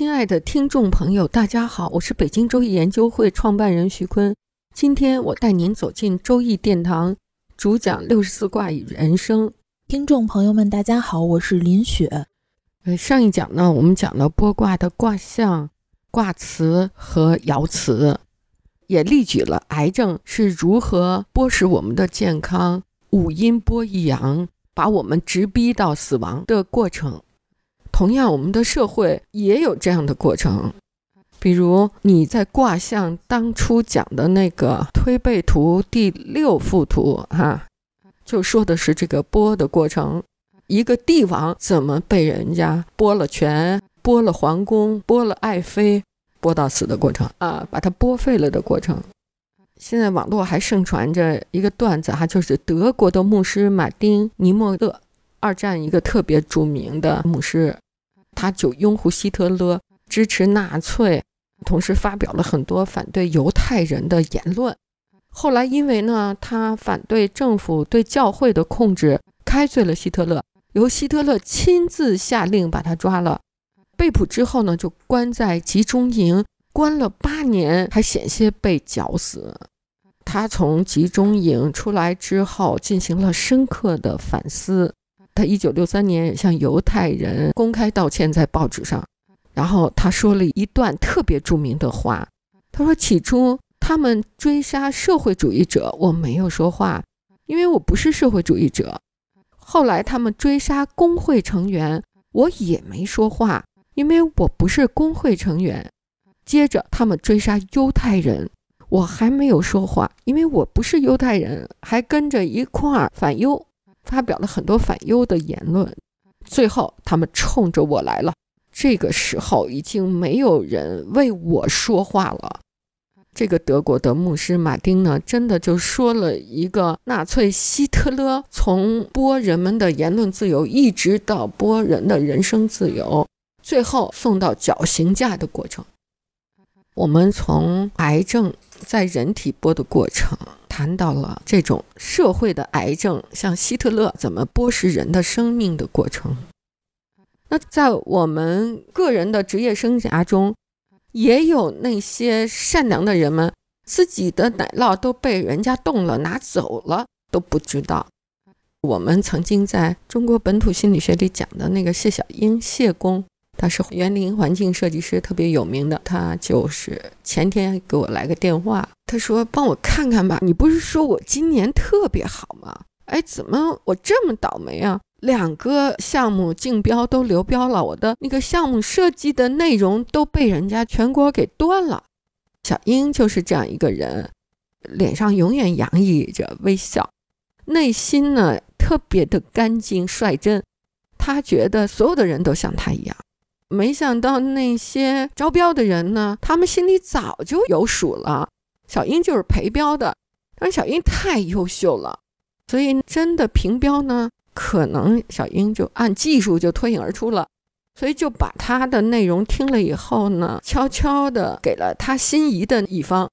亲爱的听众朋友，大家好，我是北京周易研究会创办人徐坤。今天我带您走进周易殿堂，主讲六十四卦与人生。听众朋友们，大家好，我是林雪。呃，上一讲呢，我们讲了剥卦的卦象、卦辞和爻辞，也例举了癌症是如何剥蚀我们的健康，五阴剥一阳，把我们直逼到死亡的过程。同样，我们的社会也有这样的过程，比如你在卦象当初讲的那个推背图第六幅图，哈，就说的是这个剥的过程，一个帝王怎么被人家剥了权、剥了皇宫、剥了爱妃、剥到死的过程啊，把他剥废了的过程。现在网络还盛传着一个段子哈，就是德国的牧师马丁尼莫勒，二战一个特别著名的牧师。他就拥护希特勒，支持纳粹，同时发表了很多反对犹太人的言论。后来因为呢，他反对政府对教会的控制，开罪了希特勒，由希特勒亲自下令把他抓了。被捕之后呢，就关在集中营，关了八年，还险些被绞死。他从集中营出来之后，进行了深刻的反思。他一九六三年向犹太人公开道歉，在报纸上，然后他说了一段特别著名的话。他说：“起初他们追杀社会主义者，我没有说话，因为我不是社会主义者。后来他们追杀工会成员，我也没说话，因为我不是工会成员。接着他们追杀犹太人，我还没有说话，因为我不是犹太人，还跟着一块儿反犹。”发表了很多反犹的言论，最后他们冲着我来了。这个时候已经没有人为我说话了。这个德国的牧师马丁呢，真的就说了一个纳粹希特勒从剥人们的言论自由，一直到剥人的人生自由，最后送到绞刑架的过程。我们从癌症在人体剥的过程。谈到了这种社会的癌症，像希特勒怎么剥蚀人的生命的过程。那在我们个人的职业生涯中，也有那些善良的人们，自己的奶酪都被人家动了拿走了都不知道。我们曾经在中国本土心理学里讲的那个谢小英谢公。他是园林环境设计师，特别有名的。他就是前天给我来个电话，他说：“帮我看看吧，你不是说我今年特别好吗？哎，怎么我这么倒霉啊？两个项目竞标都流标了，我的那个项目设计的内容都被人家全国给端了。”小英就是这样一个人，脸上永远洋溢着微笑，内心呢特别的干净率真。他觉得所有的人都像他一样。没想到那些招标的人呢，他们心里早就有数了。小英就是陪标的，但是小英太优秀了，所以真的评标呢，可能小英就按技术就脱颖而出了，所以就把他的内容听了以后呢，悄悄的给了他心仪的一方，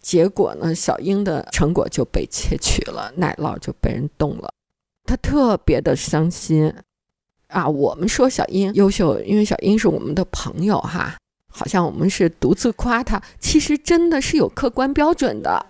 结果呢，小英的成果就被窃取了，奶酪就被人动了，他特别的伤心。啊，我们说小英优秀，因为小英是我们的朋友哈，好像我们是独自夸她，其实真的是有客观标准的。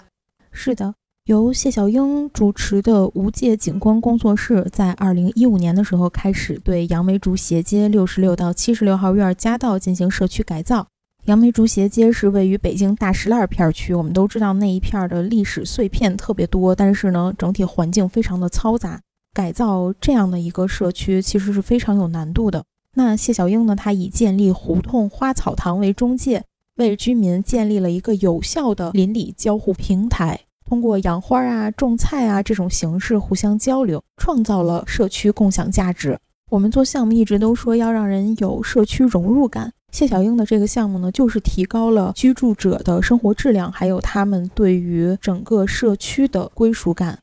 是的，由谢小英主持的无界景观工作室，在二零一五年的时候开始对杨梅竹斜街六十六到七十六号院夹道进行社区改造。杨梅竹斜街是位于北京大石烂片区，我们都知道那一片的历史碎片特别多，但是呢，整体环境非常的嘈杂。改造这样的一个社区其实是非常有难度的。那谢小英呢？她以建立胡同花草堂为中介，为居民建立了一个有效的邻里交互平台，通过养花啊、种菜啊这种形式互相交流，创造了社区共享价值。我们做项目一直都说要让人有社区融入感。谢小英的这个项目呢，就是提高了居住者的生活质量，还有他们对于整个社区的归属感。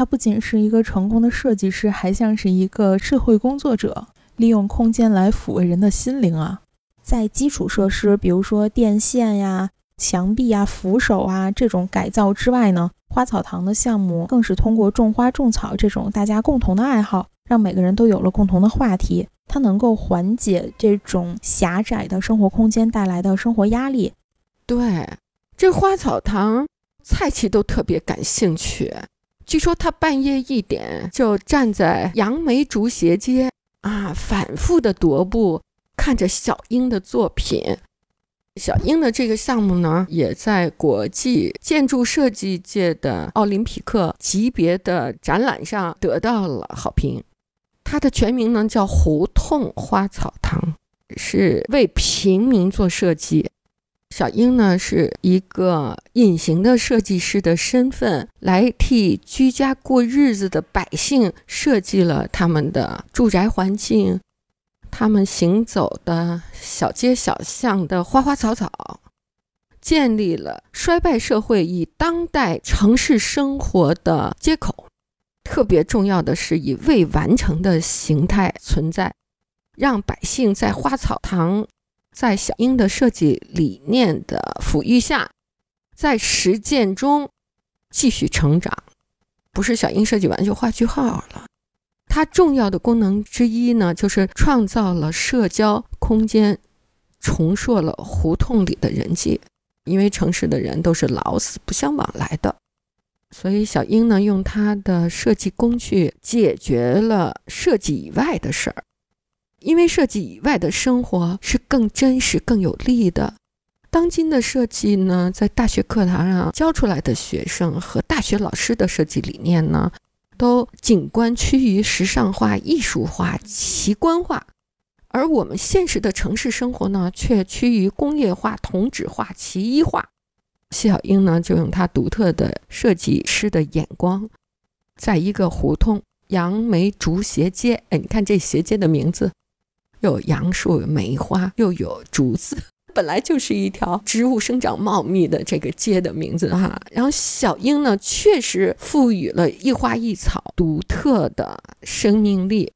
他不仅是一个成功的设计师，还像是一个社会工作者，利用空间来抚慰人的心灵啊。在基础设施，比如说电线呀、墙壁啊、扶手啊这种改造之外呢，花草堂的项目更是通过种花种草这种大家共同的爱好。让每个人都有了共同的话题，它能够缓解这种狭窄的生活空间带来的生活压力。对，这花草堂，蔡奇都特别感兴趣。据说他半夜一点就站在杨梅竹斜街啊，反复的踱步，看着小英的作品。小英的这个项目呢，也在国际建筑设计界的奥林匹克级别的展览上得到了好评。它的全名呢叫胡同花草堂，是为平民做设计。小英呢是一个隐形的设计师的身份，来替居家过日子的百姓设计了他们的住宅环境，他们行走的小街小巷的花花草草，建立了衰败社会与当代城市生活的接口。特别重要的是，以未完成的形态存在，让百姓在花草堂，在小英的设计理念的抚育下，在实践中继续成长。不是小英设计完就画句号了。它重要的功能之一呢，就是创造了社交空间，重塑了胡同里的人际。因为城市的人都是老死不相往来的。所以，小英呢，用她的设计工具解决了设计以外的事儿。因为设计以外的生活是更真实、更有利的。当今的设计呢，在大学课堂上教出来的学生和大学老师的设计理念呢，都景观趋于时尚化、艺术化、奇观化，而我们现实的城市生活呢，却趋于工业化、同质化、奇异化。谢小英呢，就用他独特的设计师的眼光，在一个胡同杨梅竹斜街，哎，你看这斜街的名字，有杨树、梅花，又有竹子，本来就是一条植物生长茂密的这个街的名字哈。然后小英呢，确实赋予了一花一草独特的生命力，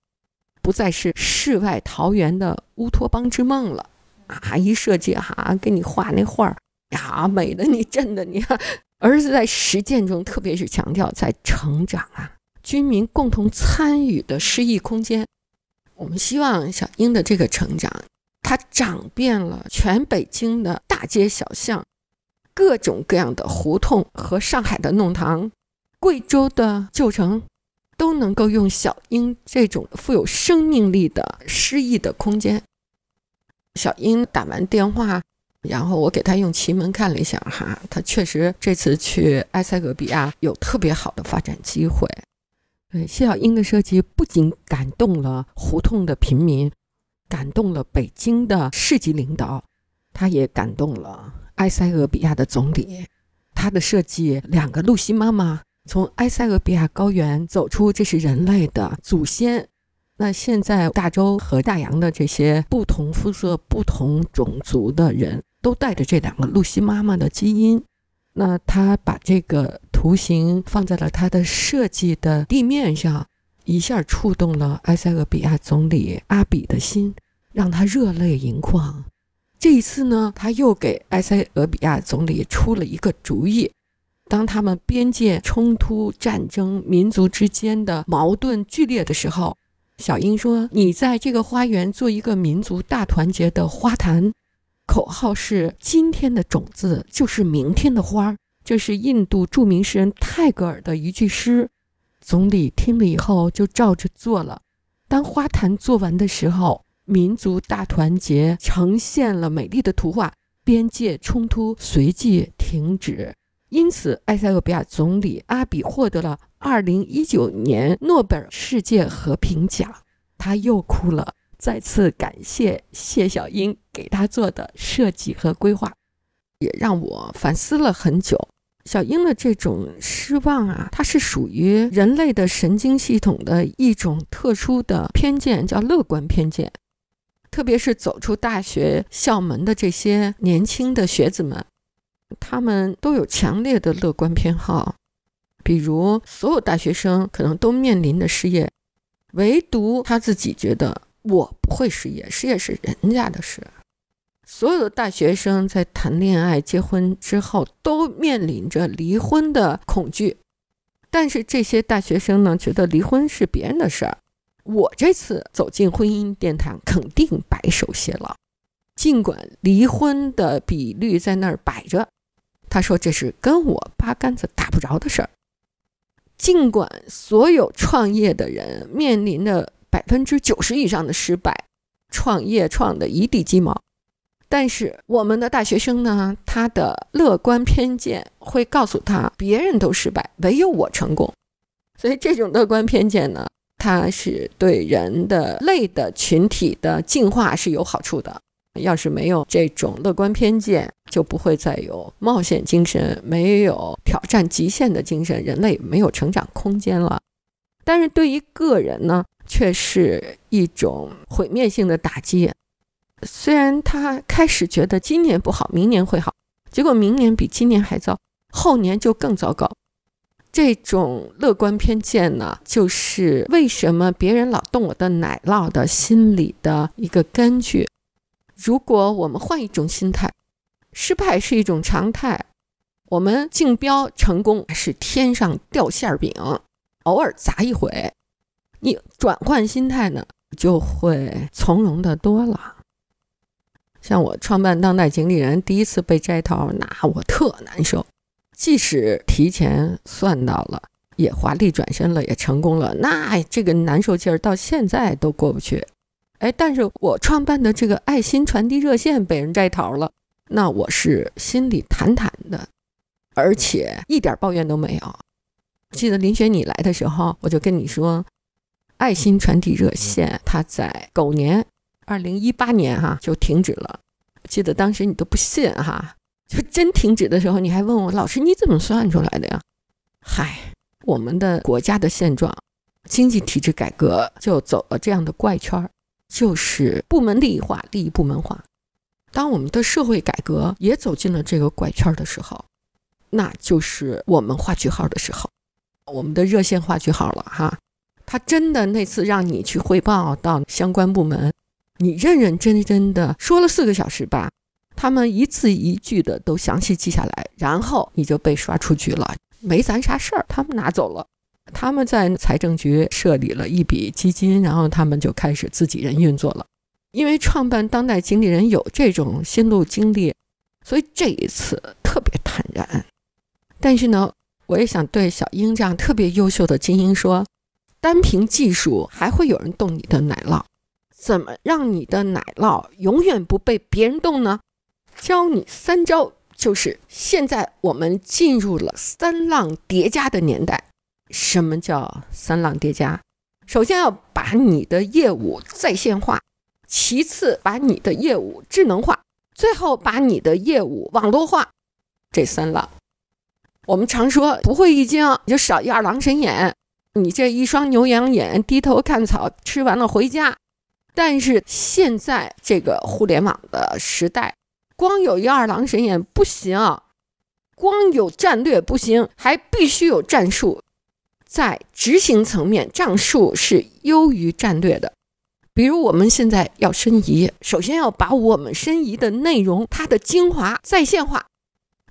不再是世外桃源的乌托邦之梦了啊！一设计哈，给你画那画儿。呀，美的你，真的你，儿子在实践中，特别是强调在成长啊，居民共同参与的诗意空间。我们希望小英的这个成长，她长遍了全北京的大街小巷，各种各样的胡同和上海的弄堂，贵州的旧城，都能够用小英这种富有生命力的诗意的空间。小英打完电话。然后我给他用奇门看了一下，哈，他确实这次去埃塞俄比亚有特别好的发展机会。对，谢小英的设计不仅感动了胡同的平民，感动了北京的市级领导，他也感动了埃塞俄比亚的总理。他的设计，两个露西妈妈从埃塞俄比亚高原走出，这是人类的祖先。那现在大洲和大洋的这些不同肤色、不同种族的人。都带着这两个露西妈妈的基因，那他把这个图形放在了他的设计的地面上，一下触动了埃塞俄比亚总理阿比的心，让他热泪盈眶。这一次呢，他又给埃塞俄比亚总理出了一个主意：当他们边界冲突、战争、民族之间的矛盾剧烈的时候，小英说：“你在这个花园做一个民族大团结的花坛。”口号是“今天的种子就是明天的花儿”，这是印度著名诗人泰戈尔的一句诗。总理听了以后就照着做了。当花坛做完的时候，民族大团结呈现了美丽的图画，边界冲突随即停止。因此，埃塞俄比亚总理阿比获得了2019年诺贝尔世界和平奖。他又哭了。再次感谢谢小英给他做的设计和规划，也让我反思了很久。小英的这种失望啊，它是属于人类的神经系统的一种特殊的偏见，叫乐观偏见。特别是走出大学校门的这些年轻的学子们，他们都有强烈的乐观偏好。比如，所有大学生可能都面临的失业，唯独他自己觉得我不会失业，失业是人家的事。所有的大学生在谈恋爱、结婚之后，都面临着离婚的恐惧。但是这些大学生呢，觉得离婚是别人的事儿。我这次走进婚姻殿堂，肯定白首偕老。尽管离婚的比率在那儿摆着，他说这是跟我八竿子打不着的事儿。尽管所有创业的人面临着百分之九十以上的失败，创业创的一地鸡毛。但是我们的大学生呢，他的乐观偏见会告诉他，别人都失败，唯有我成功。所以这种乐观偏见呢，它是对人的类的群体的进化是有好处的。要是没有这种乐观偏见，就不会再有冒险精神，没有挑战极限的精神，人类没有成长空间了。但是对于个人呢，却是一种毁灭性的打击。虽然他开始觉得今年不好，明年会好，结果明年比今年还糟，后年就更糟糕。这种乐观偏见呢，就是为什么别人老动我的奶酪的心理的一个根据。如果我们换一种心态，失败是一种常态，我们竞标成功是天上掉馅饼，偶尔砸一回，你转换心态呢，就会从容的多了。像我创办当代经理人，第一次被摘桃，那我特难受。即使提前算到了，也华丽转身了，也成功了，那这个难受劲儿到现在都过不去。哎，但是我创办的这个爱心传递热线被人摘桃了，那我是心里坦坦的，而且一点抱怨都没有。记得林雪你来的时候，我就跟你说，爱心传递热线它在狗年。二零一八年哈就停止了，记得当时你都不信哈，就真停止的时候，你还问我老师你怎么算出来的呀？嗨，我们的国家的现状，经济体制改革就走了这样的怪圈就是部门利益化、利益部门化。当我们的社会改革也走进了这个怪圈的时候，那就是我们画句号的时候，我们的热线画句号了哈。他真的那次让你去汇报到相关部门。你认认真真的说了四个小时吧，他们一字一句的都详细记下来，然后你就被刷出局了，没咱啥事儿，他们拿走了，他们在财政局设立了一笔基金，然后他们就开始自己人运作了。因为创办当代经理人有这种心路经历，所以这一次特别坦然。但是呢，我也想对小英这样特别优秀的精英说，单凭技术还会有人动你的奶酪。怎么让你的奶酪永远不被别人动呢？教你三招，就是现在我们进入了三浪叠加的年代。什么叫三浪叠加？首先要把你的业务在线化，其次把你的业务智能化，最后把你的业务网络化。这三浪，我们常说不会易经就少一二郎神眼，你这一双牛羊眼，低头看草，吃完了回家。但是现在这个互联网的时代，光有一二郎神眼不行，光有战略不行，还必须有战术。在执行层面，战术是优于战略的。比如我们现在要申遗，首先要把我们申遗的内容它的精华在线化，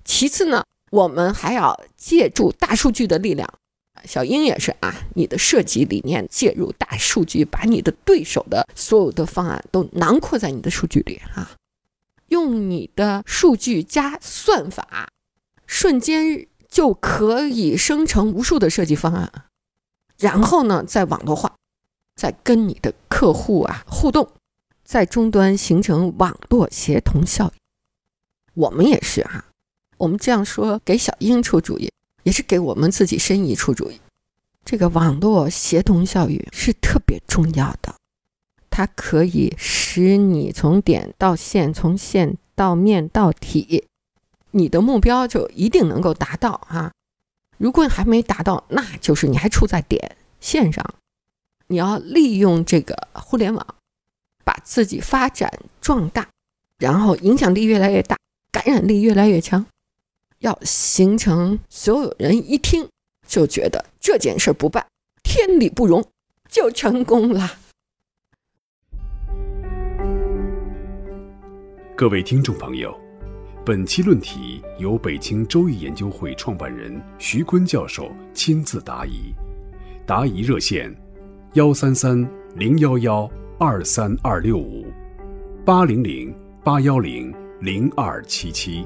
其次呢，我们还要借助大数据的力量。小英也是啊，你的设计理念介入大数据，把你的对手的所有的方案都囊括在你的数据里啊，用你的数据加算法，瞬间就可以生成无数的设计方案，然后呢，再网络化，再跟你的客户啊互动，在终端形成网络协同效应。我们也是啊，我们这样说给小英出主意。也是给我们自己申遗出主意，这个网络协同效应是特别重要的，它可以使你从点到线，从线到面到体，你的目标就一定能够达到啊。如果你还没达到，那就是你还处在点线上。你要利用这个互联网，把自己发展壮大，然后影响力越来越大，感染力越来越强，要形成所有人一听就觉得这件事不办，天理不容，就成功了。各位听众朋友，本期论题由北京周易研究会创办人徐坤教授亲自答疑，答疑热线。幺三三零幺幺二三二六五，八零零八幺零零二七七。